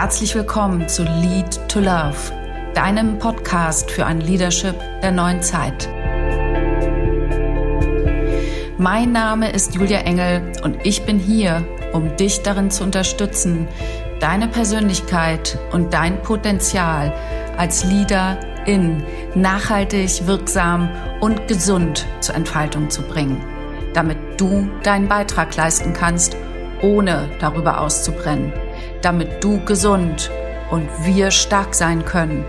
Herzlich willkommen zu Lead to Love, deinem Podcast für ein Leadership der neuen Zeit. Mein Name ist Julia Engel und ich bin hier, um dich darin zu unterstützen, deine Persönlichkeit und dein Potenzial als Leader in nachhaltig, wirksam und gesund zur Entfaltung zu bringen, damit du deinen Beitrag leisten kannst, ohne darüber auszubrennen damit du gesund und wir stark sein können,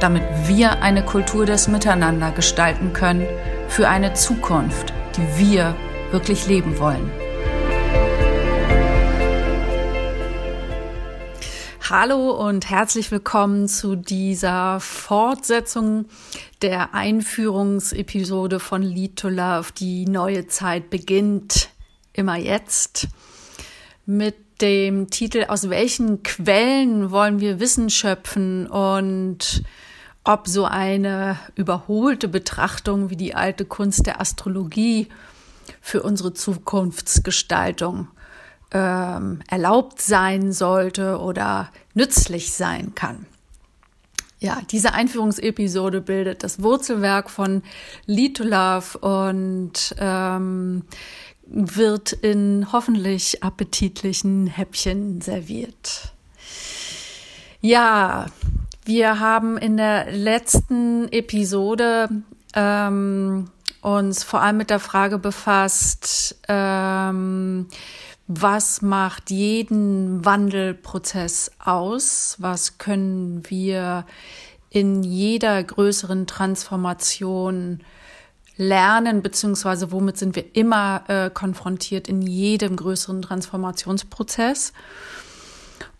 damit wir eine Kultur des Miteinander gestalten können für eine Zukunft, die wir wirklich leben wollen. Hallo und herzlich willkommen zu dieser Fortsetzung der Einführungsepisode von Lead to Love. Die neue Zeit beginnt immer jetzt mit dem Titel Aus welchen Quellen wollen wir Wissen schöpfen und ob so eine überholte Betrachtung wie die alte Kunst der Astrologie für unsere Zukunftsgestaltung ähm, erlaubt sein sollte oder nützlich sein kann. Ja, diese Einführungsepisode bildet das Wurzelwerk von Lead to Love und ähm, wird in hoffentlich appetitlichen Häppchen serviert. Ja, wir haben in der letzten Episode ähm, uns vor allem mit der Frage befasst, ähm, was macht jeden Wandelprozess aus? Was können wir in jeder größeren Transformation lernen, beziehungsweise womit sind wir immer äh, konfrontiert in jedem größeren Transformationsprozess.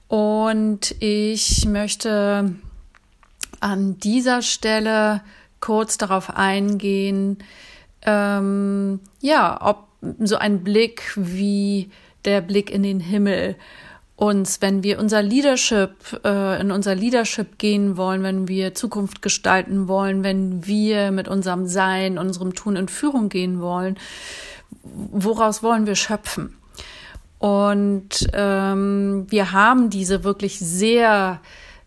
Und ich möchte an dieser Stelle kurz darauf eingehen, ähm, ja, ob so ein Blick wie der Blick in den Himmel uns, wenn wir unser Leadership, äh, in unser Leadership gehen wollen, wenn wir Zukunft gestalten wollen, wenn wir mit unserem Sein, unserem Tun in Führung gehen wollen, woraus wollen wir schöpfen? Und ähm, wir haben diese wirklich sehr,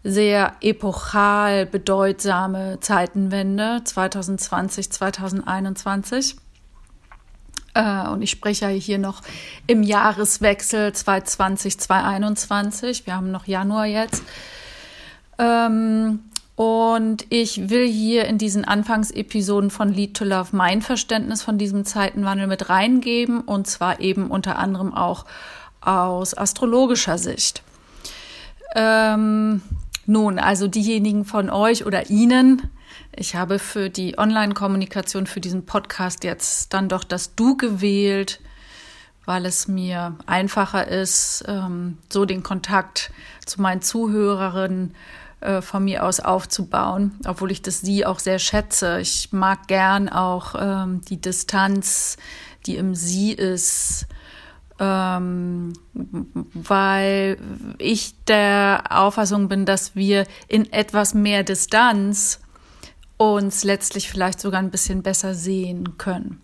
sehr epochal bedeutsame Zeitenwende 2020, 2021. Äh, und ich spreche ja hier noch im Jahreswechsel 2020, 2021. Wir haben noch Januar jetzt. Ähm, und ich will hier in diesen Anfangsepisoden von Lead to Love mein Verständnis von diesem Zeitenwandel mit reingeben und zwar eben unter anderem auch aus astrologischer Sicht. Ähm, nun, also diejenigen von euch oder Ihnen, ich habe für die Online-Kommunikation für diesen Podcast jetzt dann doch das Du gewählt, weil es mir einfacher ist, ähm, so den Kontakt zu meinen Zuhörerinnen äh, von mir aus aufzubauen, obwohl ich das Sie auch sehr schätze. Ich mag gern auch ähm, die Distanz, die im Sie ist, ähm, weil ich der Auffassung bin, dass wir in etwas mehr Distanz uns letztlich vielleicht sogar ein bisschen besser sehen können.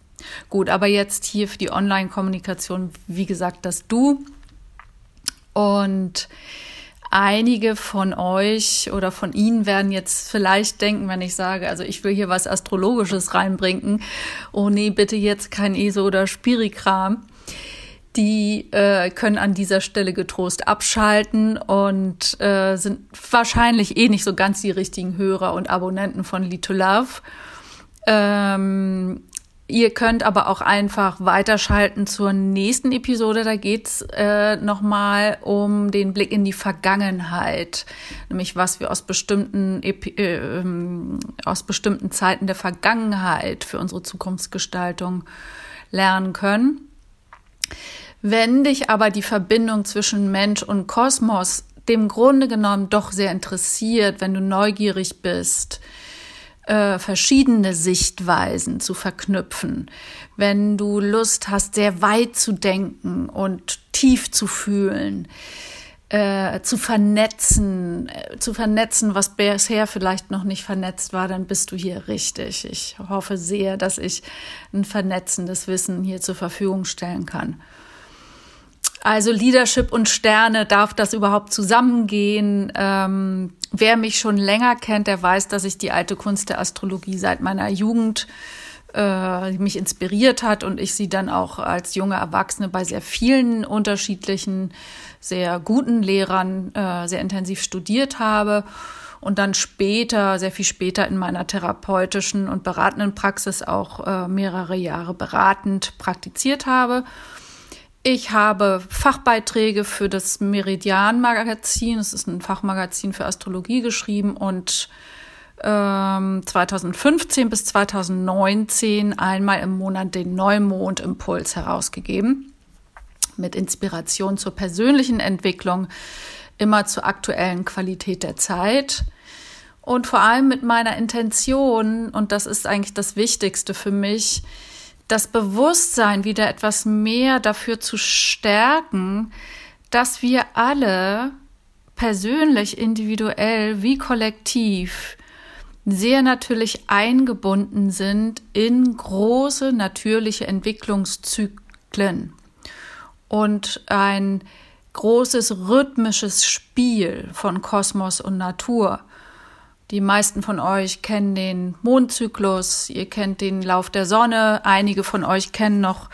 Gut, aber jetzt hier für die Online-Kommunikation, wie gesagt, das Du. Und einige von euch oder von Ihnen werden jetzt vielleicht denken, wenn ich sage, also ich will hier was Astrologisches reinbringen. Oh nee, bitte jetzt kein ESO oder Spirikram die äh, können an dieser Stelle getrost abschalten und äh, sind wahrscheinlich eh nicht so ganz die richtigen Hörer und Abonnenten von Lead to Love. Ähm, ihr könnt aber auch einfach weiterschalten zur nächsten Episode. Da geht's äh, nochmal um den Blick in die Vergangenheit, nämlich was wir aus bestimmten, Epi äh, aus bestimmten Zeiten der Vergangenheit für unsere Zukunftsgestaltung lernen können. Wenn dich aber die Verbindung zwischen Mensch und Kosmos dem Grunde genommen doch sehr interessiert, wenn du neugierig bist, äh, verschiedene Sichtweisen zu verknüpfen, wenn du Lust hast, sehr weit zu denken und tief zu fühlen, äh, zu vernetzen, äh, zu vernetzen, was bisher vielleicht noch nicht vernetzt war, dann bist du hier richtig. Ich hoffe sehr, dass ich ein vernetzendes Wissen hier zur Verfügung stellen kann. also Leadership und Sterne, darf das überhaupt zusammengehen? Ähm, wer mich schon länger kennt, der weiß, dass ich die alte Kunst der Astrologie seit meiner Jugend äh, mich inspiriert hat und ich sie dann auch als junge Erwachsene bei sehr vielen unterschiedlichen, sehr guten Lehrern äh, sehr intensiv studiert habe und dann später, sehr viel später in meiner therapeutischen und beratenden Praxis auch äh, mehrere Jahre beratend praktiziert habe. Ich habe Fachbeiträge für das Meridian-Magazin, das ist ein Fachmagazin für Astrologie geschrieben und ähm, 2015 bis 2019 einmal im Monat den Neumond-Impuls herausgegeben mit Inspiration zur persönlichen Entwicklung, immer zur aktuellen Qualität der Zeit und vor allem mit meiner Intention, und das ist eigentlich das Wichtigste für mich, das Bewusstsein wieder etwas mehr dafür zu stärken, dass wir alle persönlich, individuell wie kollektiv sehr natürlich eingebunden sind in große natürliche Entwicklungszyklen und ein großes rhythmisches Spiel von Kosmos und Natur. Die meisten von euch kennen den Mondzyklus, ihr kennt den Lauf der Sonne, einige von euch kennen noch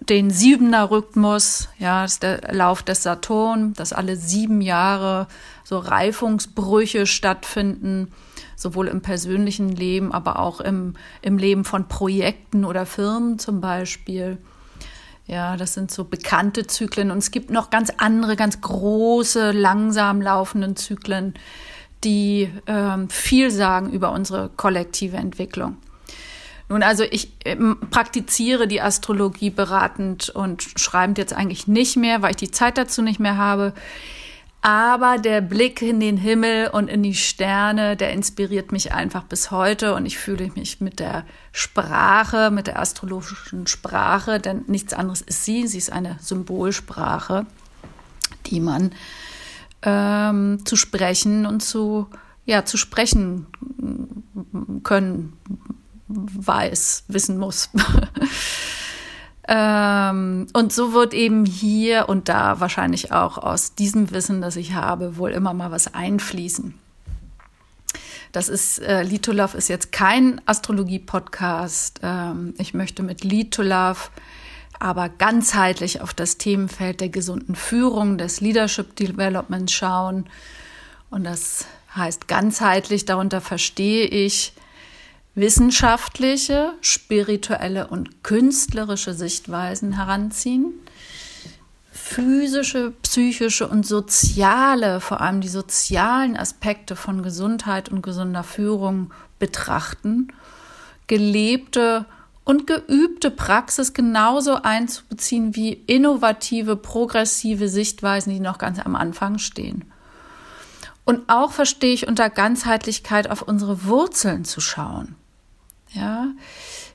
den Siebener Rhythmus, ja, das ist der Lauf des Saturn, dass alle sieben Jahre so Reifungsbrüche stattfinden, sowohl im persönlichen Leben, aber auch im, im Leben von Projekten oder Firmen zum Beispiel. Ja, das sind so bekannte Zyklen und es gibt noch ganz andere, ganz große, langsam laufenden Zyklen, die ähm, viel sagen über unsere kollektive Entwicklung. Nun, also ich ähm, praktiziere die Astrologie beratend und schreibend jetzt eigentlich nicht mehr, weil ich die Zeit dazu nicht mehr habe. Aber der Blick in den Himmel und in die Sterne, der inspiriert mich einfach bis heute und ich fühle mich mit der Sprache, mit der astrologischen Sprache, denn nichts anderes ist sie. Sie ist eine Symbolsprache, die man ähm, zu sprechen und zu, ja, zu sprechen können weiß, wissen muss. ähm, und so wird eben hier und da wahrscheinlich auch aus diesem Wissen, das ich habe, wohl immer mal was einfließen. Das ist, äh, Love ist jetzt kein Astrologie-Podcast. Ähm, ich möchte mit Lead to Love aber ganzheitlich auf das Themenfeld der gesunden Führung, des Leadership Development schauen. Und das heißt ganzheitlich, darunter verstehe ich wissenschaftliche, spirituelle und künstlerische Sichtweisen heranziehen, physische, psychische und soziale, vor allem die sozialen Aspekte von Gesundheit und gesunder Führung betrachten, gelebte und geübte Praxis genauso einzubeziehen wie innovative, progressive Sichtweisen, die noch ganz am Anfang stehen. Und auch verstehe ich unter Ganzheitlichkeit auf unsere Wurzeln zu schauen. Ja,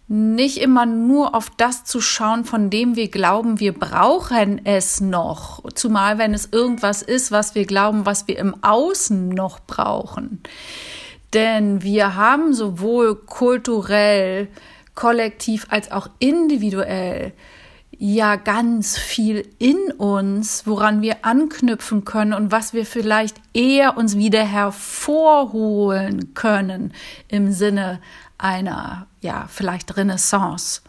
nicht immer nur auf das zu schauen, von dem wir glauben, wir brauchen es noch, zumal wenn es irgendwas ist, was wir glauben, was wir im Außen noch brauchen. Denn wir haben sowohl kulturell, kollektiv als auch individuell ja ganz viel in uns, woran wir anknüpfen können und was wir vielleicht eher uns wieder hervorholen können im Sinne einer, ja, vielleicht Renaissance.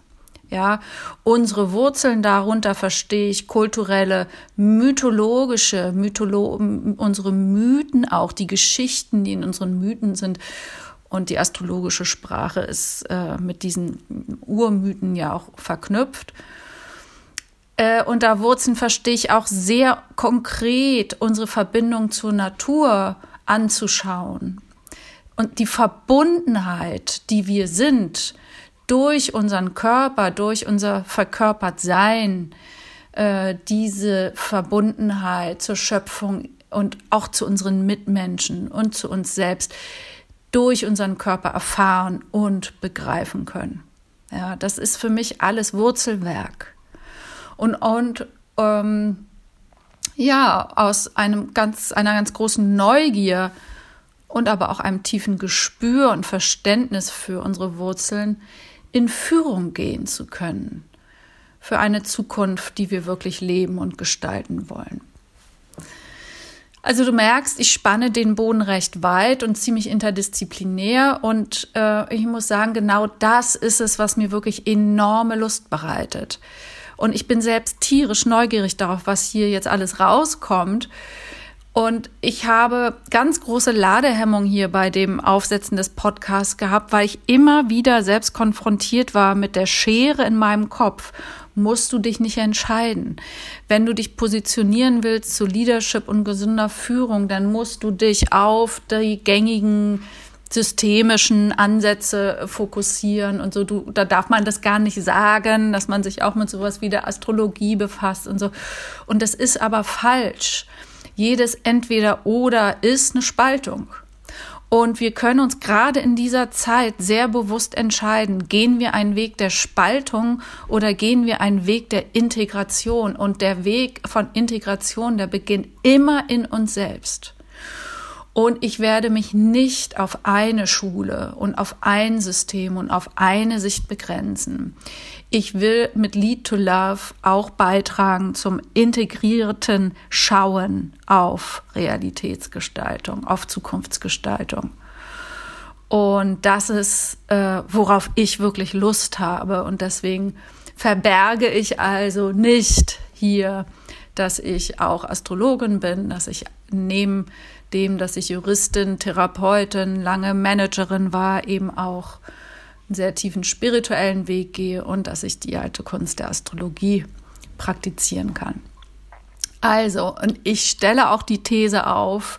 Ja, unsere Wurzeln darunter verstehe ich kulturelle, mythologische, Mytholo unsere Mythen auch, die Geschichten, die in unseren Mythen sind und die astrologische Sprache ist äh, mit diesen Urmythen ja auch verknüpft. Äh, unter Wurzeln verstehe ich auch sehr konkret unsere Verbindung zur Natur anzuschauen. Und die Verbundenheit, die wir sind, durch unseren Körper, durch unser verkörpert Sein, äh, diese Verbundenheit zur Schöpfung und auch zu unseren Mitmenschen und zu uns selbst, durch unseren Körper erfahren und begreifen können. Ja, das ist für mich alles Wurzelwerk. Und, und ähm, ja, aus einem ganz, einer ganz großen Neugier und aber auch einem tiefen Gespür und Verständnis für unsere Wurzeln in Führung gehen zu können. für eine Zukunft, die wir wirklich leben und gestalten wollen. Also du merkst, ich spanne den Boden recht weit und ziemlich interdisziplinär und äh, ich muss sagen, genau das ist es, was mir wirklich enorme Lust bereitet. Und ich bin selbst tierisch neugierig darauf, was hier jetzt alles rauskommt. Und ich habe ganz große Ladehemmung hier bei dem Aufsetzen des Podcasts gehabt, weil ich immer wieder selbst konfrontiert war mit der Schere in meinem Kopf. Musst du dich nicht entscheiden. Wenn du dich positionieren willst zu Leadership und gesunder Führung, dann musst du dich auf die gängigen systemischen Ansätze fokussieren und so. Du, da darf man das gar nicht sagen, dass man sich auch mit sowas wie der Astrologie befasst und so. Und das ist aber falsch. Jedes entweder oder ist eine Spaltung. Und wir können uns gerade in dieser Zeit sehr bewusst entscheiden, gehen wir einen Weg der Spaltung oder gehen wir einen Weg der Integration. Und der Weg von Integration, der beginnt immer in uns selbst. Und ich werde mich nicht auf eine Schule und auf ein System und auf eine Sicht begrenzen. Ich will mit Lead to Love auch beitragen zum integrierten Schauen auf Realitätsgestaltung, auf Zukunftsgestaltung. Und das ist, äh, worauf ich wirklich Lust habe. Und deswegen verberge ich also nicht hier, dass ich auch Astrologin bin, dass ich neben dem, dass ich Juristin, Therapeutin, lange Managerin war, eben auch einen sehr tiefen spirituellen Weg gehe und dass ich die alte Kunst der Astrologie praktizieren kann. Also, und ich stelle auch die These auf,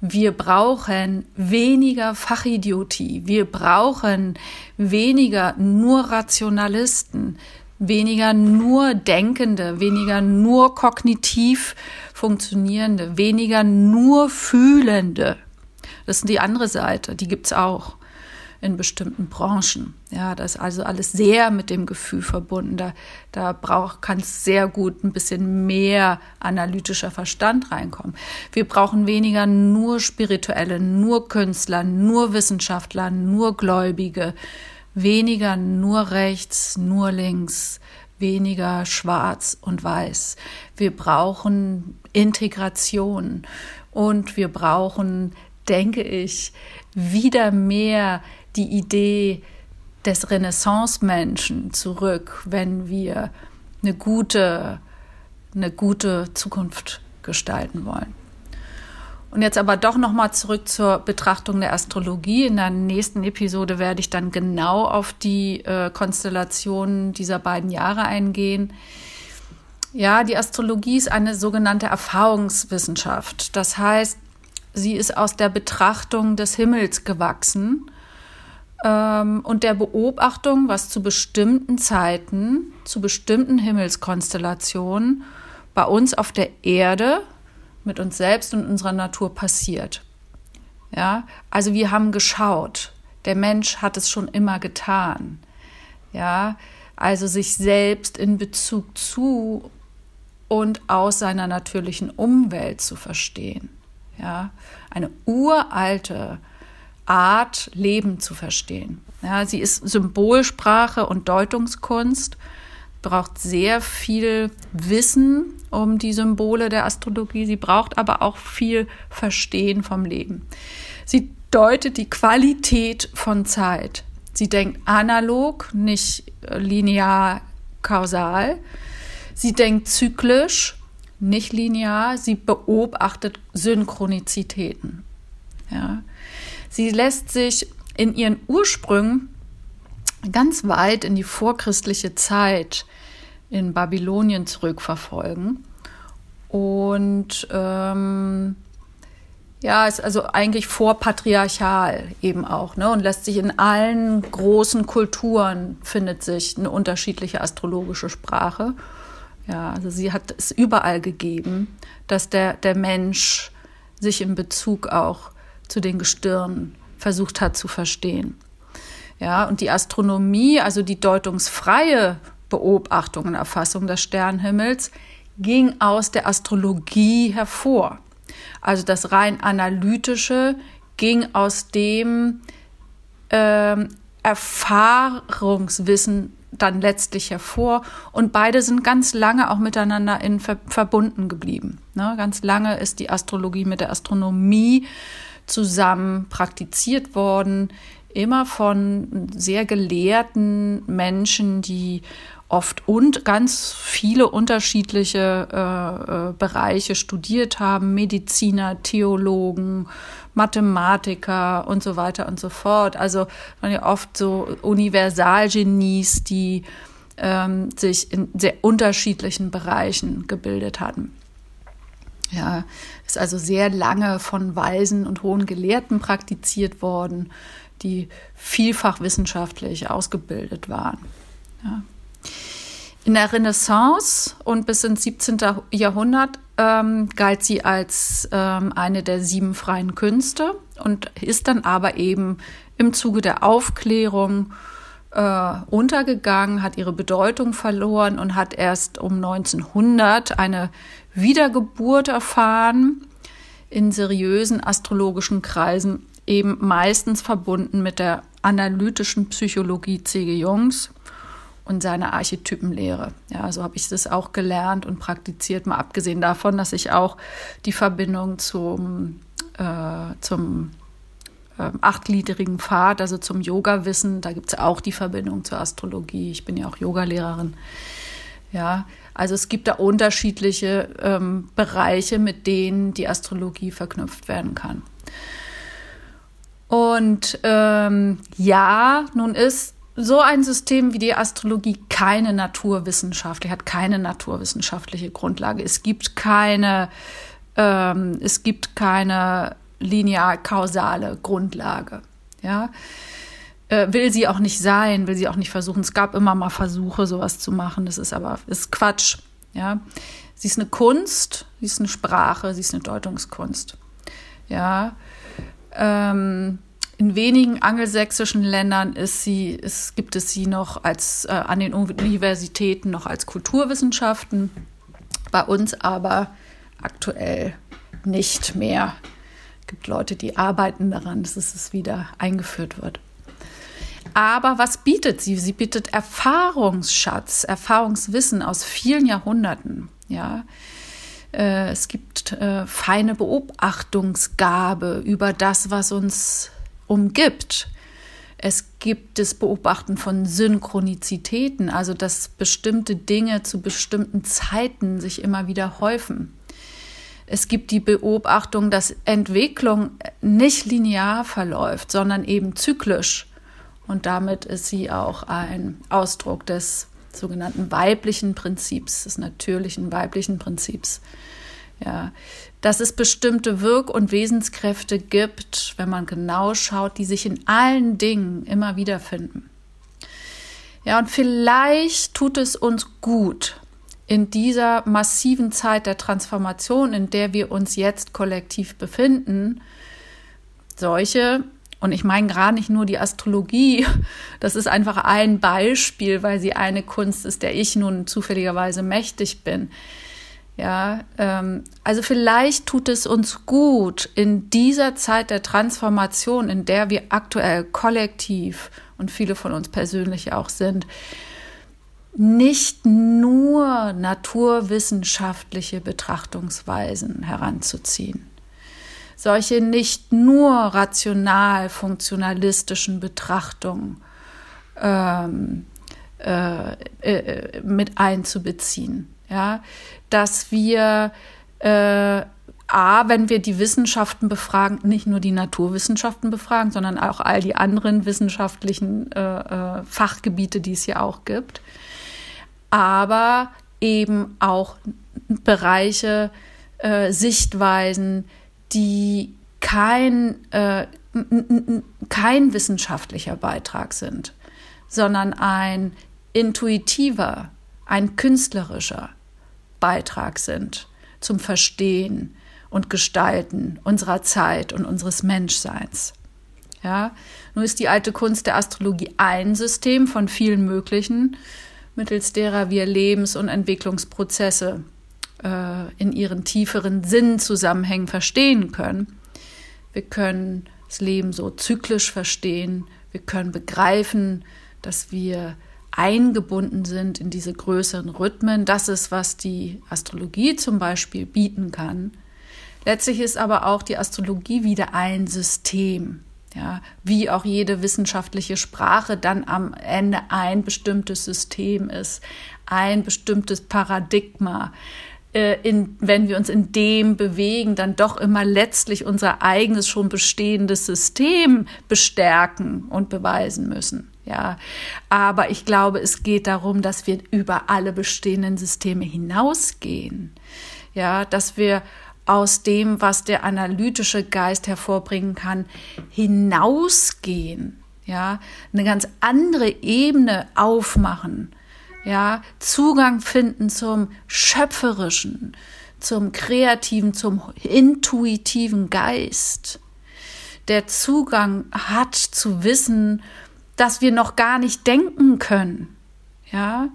wir brauchen weniger Fachidiotie, wir brauchen weniger nur Rationalisten, weniger nur Denkende, weniger nur kognitiv funktionierende, weniger nur Fühlende. Das ist die andere Seite, die gibt's auch in bestimmten Branchen. Ja, das ist also alles sehr mit dem Gefühl verbunden. Da, da braucht, kann es sehr gut ein bisschen mehr analytischer Verstand reinkommen. Wir brauchen weniger nur Spirituelle, nur Künstler, nur Wissenschaftler, nur Gläubige, weniger nur rechts, nur links, weniger schwarz und weiß. Wir brauchen Integration und wir brauchen, denke ich, wieder mehr die Idee des Renaissance-Menschen zurück, wenn wir eine gute, eine gute Zukunft gestalten wollen. Und jetzt aber doch nochmal zurück zur Betrachtung der Astrologie. In der nächsten Episode werde ich dann genau auf die äh, Konstellationen dieser beiden Jahre eingehen. Ja, die Astrologie ist eine sogenannte Erfahrungswissenschaft. Das heißt, sie ist aus der Betrachtung des Himmels gewachsen ähm, und der Beobachtung, was zu bestimmten Zeiten, zu bestimmten Himmelskonstellationen bei uns auf der Erde mit uns selbst und unserer Natur passiert. Ja, also wir haben geschaut. Der Mensch hat es schon immer getan. Ja, also sich selbst in Bezug zu und aus seiner natürlichen Umwelt zu verstehen. Ja, eine uralte Art, Leben zu verstehen. Ja, sie ist Symbolsprache und Deutungskunst braucht sehr viel Wissen um die Symbole der Astrologie. Sie braucht aber auch viel Verstehen vom Leben. Sie deutet die Qualität von Zeit. Sie denkt analog, nicht linear kausal. Sie denkt zyklisch, nicht linear. Sie beobachtet Synchronizitäten. Ja. Sie lässt sich in ihren Ursprüngen ganz weit in die vorchristliche Zeit in Babylonien zurückverfolgen. Und ähm, ja, ist also eigentlich vorpatriarchal eben auch, ne? Und lässt sich in allen großen Kulturen findet sich eine unterschiedliche astrologische Sprache. Ja, also sie hat es überall gegeben, dass der, der Mensch sich in Bezug auch zu den Gestirnen versucht hat zu verstehen. Ja, und die Astronomie, also die deutungsfreie Beobachtung und Erfassung des Sternhimmels, ging aus der Astrologie hervor. Also das rein analytische ging aus dem ähm, Erfahrungswissen dann letztlich hervor. Und beide sind ganz lange auch miteinander in ver verbunden geblieben. Ne? Ganz lange ist die Astrologie mit der Astronomie zusammen praktiziert worden, immer von sehr gelehrten Menschen, die oft und ganz viele unterschiedliche äh, äh, Bereiche studiert haben, Mediziner, Theologen, Mathematiker und so weiter und so fort. Also waren ja oft so Universalgenies, die ähm, sich in sehr unterschiedlichen Bereichen gebildet hatten. Ja, ist also sehr lange von Weisen und hohen Gelehrten praktiziert worden, die vielfach wissenschaftlich ausgebildet waren. Ja. In der Renaissance und bis ins 17. Jahrhundert ähm, galt sie als ähm, eine der sieben freien Künste und ist dann aber eben im Zuge der Aufklärung äh, untergegangen, hat ihre Bedeutung verloren und hat erst um 1900 eine Wiedergeburt erfahren in seriösen astrologischen Kreisen, eben meistens verbunden mit der analytischen Psychologie C.G. Jungs und seine Archetypenlehre. Ja, so habe ich das auch gelernt und praktiziert, mal abgesehen davon, dass ich auch die Verbindung zum, äh, zum äh, achtgliedrigen Pfad, also zum Yoga-Wissen, da gibt es auch die Verbindung zur Astrologie. Ich bin ja auch Yogalehrerin. Ja, also es gibt da unterschiedliche ähm, Bereiche, mit denen die Astrologie verknüpft werden kann. Und ähm, ja, nun ist so ein System wie die Astrologie keine naturwissenschaftliche, hat keine naturwissenschaftliche Grundlage. Es gibt keine, ähm, es gibt keine linear-kausale Grundlage. Ja, äh, will sie auch nicht sein, will sie auch nicht versuchen. Es gab immer mal Versuche, sowas zu machen. Das ist aber ist Quatsch. Ja, sie ist eine Kunst, sie ist eine Sprache, sie ist eine Deutungskunst. Ja, ähm, in wenigen angelsächsischen Ländern ist sie, es gibt es sie noch als äh, an den Universitäten noch als Kulturwissenschaften, bei uns aber aktuell nicht mehr. Es gibt Leute, die arbeiten daran, dass es wieder eingeführt wird. Aber was bietet sie? Sie bietet Erfahrungsschatz, Erfahrungswissen aus vielen Jahrhunderten. Ja, äh, es gibt äh, feine Beobachtungsgabe über das, was uns umgibt. Es gibt das Beobachten von Synchronizitäten, also dass bestimmte Dinge zu bestimmten Zeiten sich immer wieder häufen. Es gibt die Beobachtung, dass Entwicklung nicht linear verläuft, sondern eben zyklisch. Und damit ist sie auch ein Ausdruck des sogenannten weiblichen Prinzips, des natürlichen weiblichen Prinzips. Ja, dass es bestimmte Wirk- und Wesenskräfte gibt, wenn man genau schaut, die sich in allen Dingen immer wiederfinden. Ja, und vielleicht tut es uns gut, in dieser massiven Zeit der Transformation, in der wir uns jetzt kollektiv befinden, solche, und ich meine gerade nicht nur die Astrologie, das ist einfach ein Beispiel, weil sie eine Kunst ist, der ich nun zufälligerweise mächtig bin, ja, ähm, also vielleicht tut es uns gut in dieser Zeit der Transformation, in der wir aktuell kollektiv und viele von uns persönlich auch sind, nicht nur naturwissenschaftliche Betrachtungsweisen heranzuziehen. Solche nicht nur rational funktionalistischen Betrachtungen ähm, äh, äh, mit einzubeziehen ja, dass wir äh, A, wenn wir die Wissenschaften befragen, nicht nur die Naturwissenschaften befragen, sondern auch all die anderen wissenschaftlichen äh, äh, Fachgebiete, die es hier auch gibt, aber eben auch Bereiche, äh, Sichtweisen, die kein, äh, kein wissenschaftlicher Beitrag sind, sondern ein intuitiver, ein künstlerischer, Beitrag sind zum Verstehen und Gestalten unserer Zeit und unseres Menschseins. Ja, nun ist die alte Kunst der Astrologie ein System von vielen möglichen, mittels derer wir Lebens- und Entwicklungsprozesse äh, in ihren tieferen Sinnzusammenhängen verstehen können. Wir können das Leben so zyklisch verstehen. Wir können begreifen, dass wir eingebunden sind in diese größeren Rhythmen. Das ist, was die Astrologie zum Beispiel bieten kann. Letztlich ist aber auch die Astrologie wieder ein System. Ja, wie auch jede wissenschaftliche Sprache dann am Ende ein bestimmtes System ist, ein bestimmtes Paradigma, in, wenn wir uns in dem bewegen, dann doch immer letztlich unser eigenes schon bestehendes System bestärken und beweisen müssen. Ja, aber ich glaube, es geht darum, dass wir über alle bestehenden Systeme hinausgehen. Ja, dass wir aus dem, was der analytische Geist hervorbringen kann, hinausgehen. Ja, eine ganz andere Ebene aufmachen. Ja, Zugang finden zum schöpferischen, zum kreativen, zum intuitiven Geist. Der Zugang hat zu wissen, dass wir noch gar nicht denken können. Ja,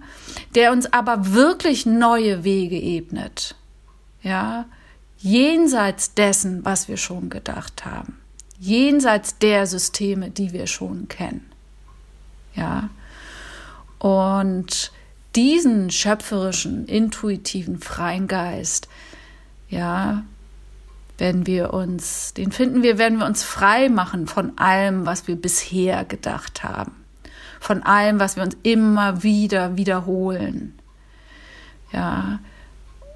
der uns aber wirklich neue Wege ebnet. Ja, jenseits dessen, was wir schon gedacht haben, jenseits der Systeme, die wir schon kennen. Ja, und diesen schöpferischen, intuitiven, freien Geist, ja, wenn wir uns, den finden wir, wenn wir uns frei machen von allem, was wir bisher gedacht haben, von allem, was wir uns immer wieder wiederholen. Ja,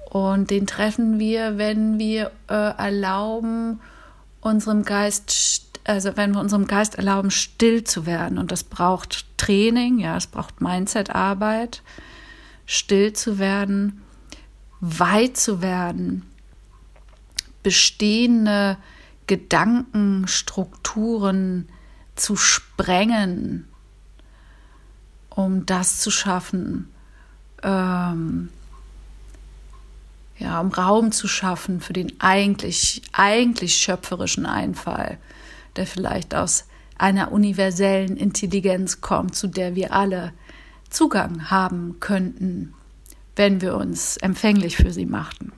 und den treffen wir, wenn wir äh, erlauben, unserem Geist, also wenn wir unserem Geist erlauben, still zu werden. Und das braucht Training, ja, es braucht Mindset-Arbeit, still zu werden, weit zu werden, bestehende Gedankenstrukturen zu sprengen, um das zu schaffen, ähm, ja, um Raum zu schaffen für den eigentlich, eigentlich schöpferischen Einfall, der vielleicht aus einer universellen Intelligenz kommt, zu der wir alle Zugang haben könnten, wenn wir uns empfänglich für sie machten.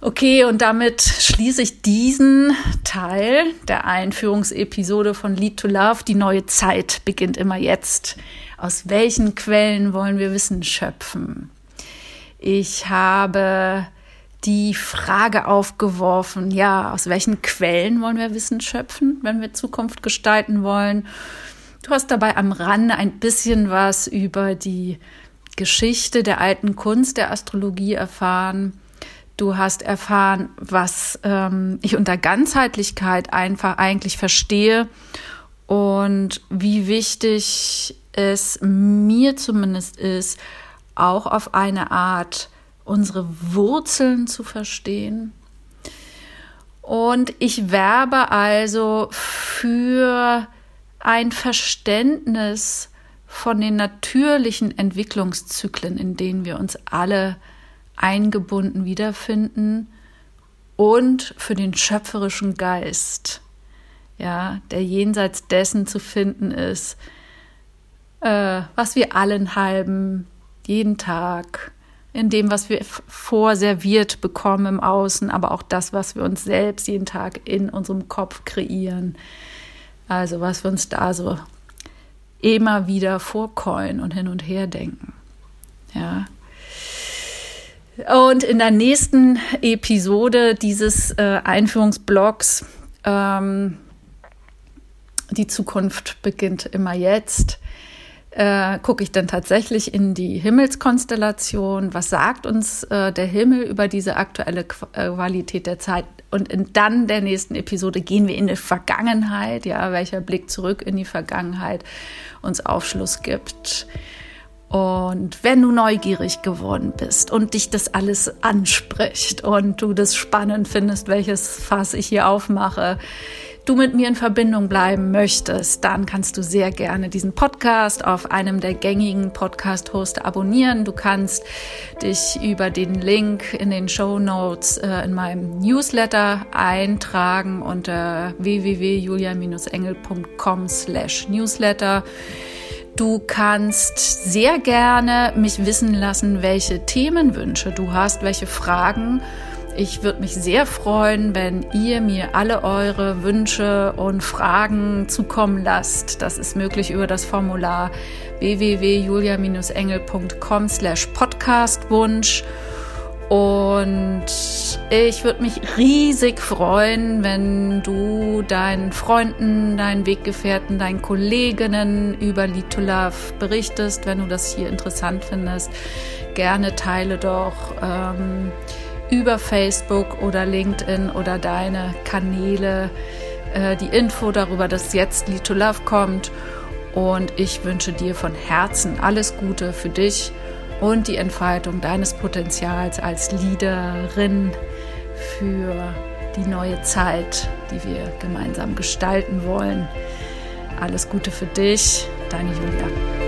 Okay, und damit schließe ich diesen Teil der Einführungsepisode von Lead to Love. Die neue Zeit beginnt immer jetzt. Aus welchen Quellen wollen wir Wissen schöpfen? Ich habe die Frage aufgeworfen, ja, aus welchen Quellen wollen wir Wissen schöpfen, wenn wir Zukunft gestalten wollen? Du hast dabei am Rande ein bisschen was über die Geschichte der alten Kunst der Astrologie erfahren. Du hast erfahren, was ähm, ich unter Ganzheitlichkeit einfach eigentlich verstehe und wie wichtig es mir zumindest ist, auch auf eine Art unsere Wurzeln zu verstehen. Und ich werbe also für ein Verständnis von den natürlichen Entwicklungszyklen, in denen wir uns alle eingebunden wiederfinden und für den schöpferischen Geist, ja, der jenseits dessen zu finden ist, äh, was wir allen halben jeden Tag, in dem, was wir vorserviert bekommen im Außen, aber auch das, was wir uns selbst jeden Tag in unserem Kopf kreieren. Also was wir uns da so immer wieder vorkeulen und hin und her denken. Ja. Und in der nächsten Episode dieses äh, Einführungsblogs, ähm, die Zukunft beginnt immer jetzt, äh, gucke ich dann tatsächlich in die Himmelskonstellation, was sagt uns äh, der Himmel über diese aktuelle äh, Qualität der Zeit und in dann der nächsten Episode gehen wir in die Vergangenheit, ja, welcher Blick zurück in die Vergangenheit uns Aufschluss gibt. Und wenn du neugierig geworden bist und dich das alles anspricht und du das spannend findest, welches Fass ich hier aufmache, du mit mir in Verbindung bleiben möchtest, dann kannst du sehr gerne diesen Podcast auf einem der gängigen Podcast-Hoster abonnieren. Du kannst dich über den Link in den Show Notes äh, in meinem Newsletter eintragen unter www.julia-engel.com slash newsletter. Du kannst sehr gerne mich wissen lassen, welche Themenwünsche du hast, welche Fragen Ich würde mich sehr freuen, wenn ihr mir alle eure Wünsche und Fragen zukommen lasst. Das ist möglich über das Formular www.julia-engel.com slash podcastwunsch. Und ich würde mich riesig freuen, wenn du deinen Freunden, deinen Weggefährten, deinen Kolleginnen über Love berichtest, wenn du das hier interessant findest. Gerne teile doch ähm, über Facebook oder LinkedIn oder deine Kanäle äh, die Info darüber, dass jetzt Lead to Love kommt. Und ich wünsche dir von Herzen alles Gute für dich und die Entfaltung deines Potenzials als Leaderin für die neue Zeit, die wir gemeinsam gestalten wollen. Alles Gute für dich, deine Julia.